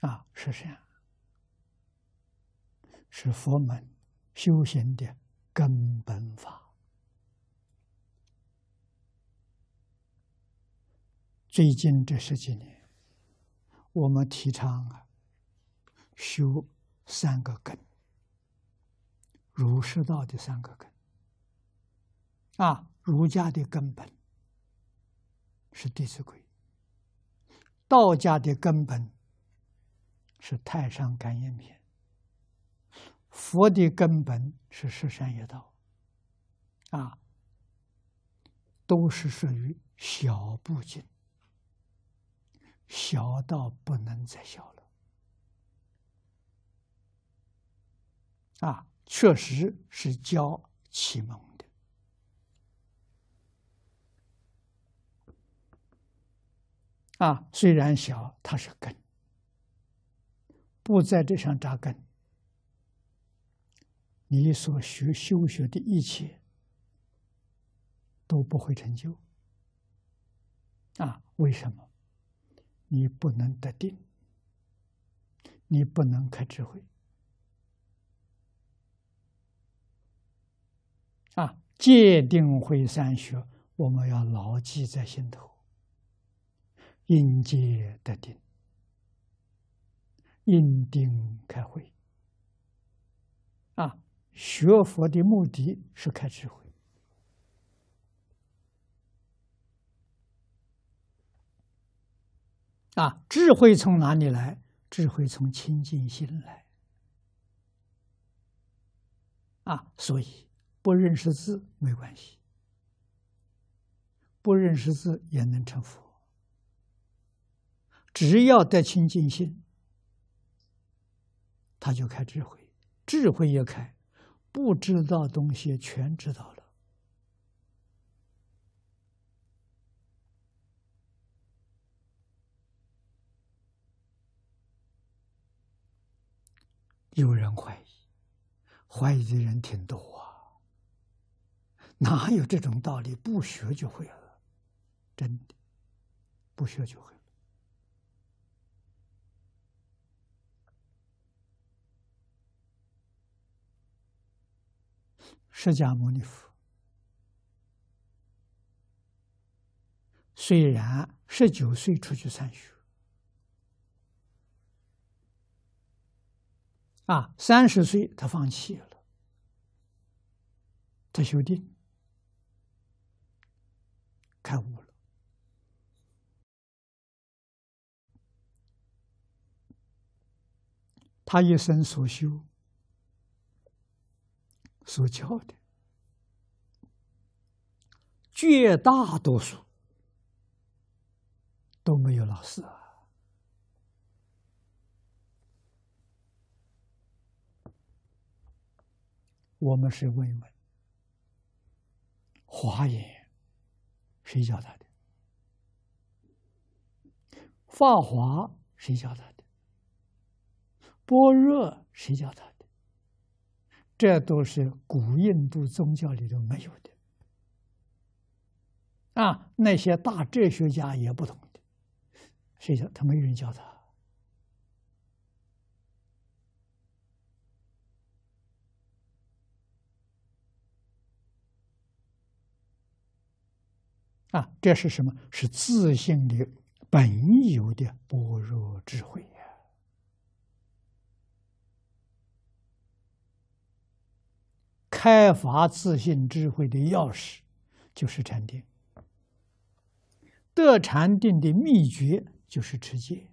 啊，是这样，是佛门修行的根本法。最近这十几年，我们提倡啊，修三个根，儒释道的三个根。啊，儒家的根本是《弟子规》，道家的根本是《太上感应篇》，佛的根本是《十善业道》。啊，都是属于小部经。小到不能再小了，啊，确实是教启蒙的，啊，虽然小，它是根，不在这上扎根，你所学修学的一切都不会成就，啊，为什么？你不能得定，你不能开智慧啊！戒定慧三学，我们要牢记在心头。应戒得定，因定开会啊！学佛的目的是开智慧。啊，智慧从哪里来？智慧从清净心来。啊，所以不认识字没关系，不认识字也能成佛。只要得清净心，他就开智慧，智慧也开，不知道东西全知道了。有人怀疑，怀疑的人挺多啊！哪有这种道理？不学就会了，真的，不学就会了。释迦牟尼佛虽然十九岁出去参学。啊，三十岁他放弃了，他修定，开悟了。他一生所修、所教的，绝大多数都没有老师啊。我们是问一问，华严谁教他的？法华谁教他的？般若谁教他？这都是古印度宗教里头没有的。啊，那些大哲学家也不懂的，谁叫？他没人教他。啊，这是什么？是自信的本有的般若智慧开发自信智慧的钥匙就是禅定，得禅定的秘诀就是持戒。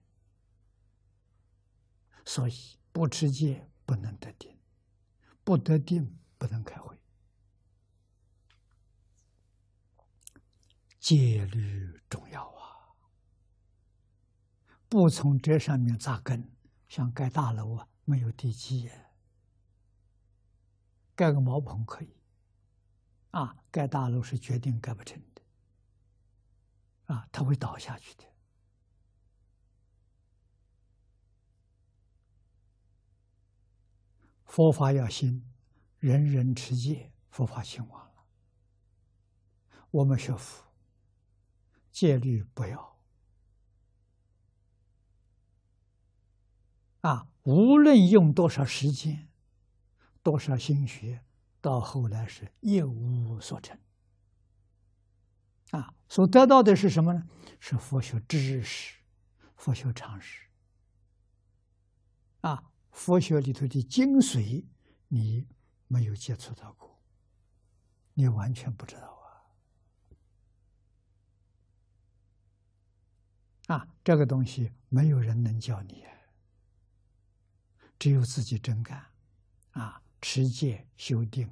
所以不持戒不能得定，不得定不能开会。戒律重要啊！不从这上面扎根，像盖大楼啊，没有地基，盖个茅棚可以，啊，盖大楼是决定盖不成的，啊，它会倒下去的。佛法要兴，人人持戒，佛法兴亡了。我们学佛。戒律不要啊，无论用多少时间、多少心血，到后来是一无所成。啊，所得到的是什么呢？是佛学知识、佛学常识。啊，佛学里头的精髓，你没有接触到过，你完全不知道啊！啊，这个东西没有人能教你，只有自己真干，啊，持戒修定，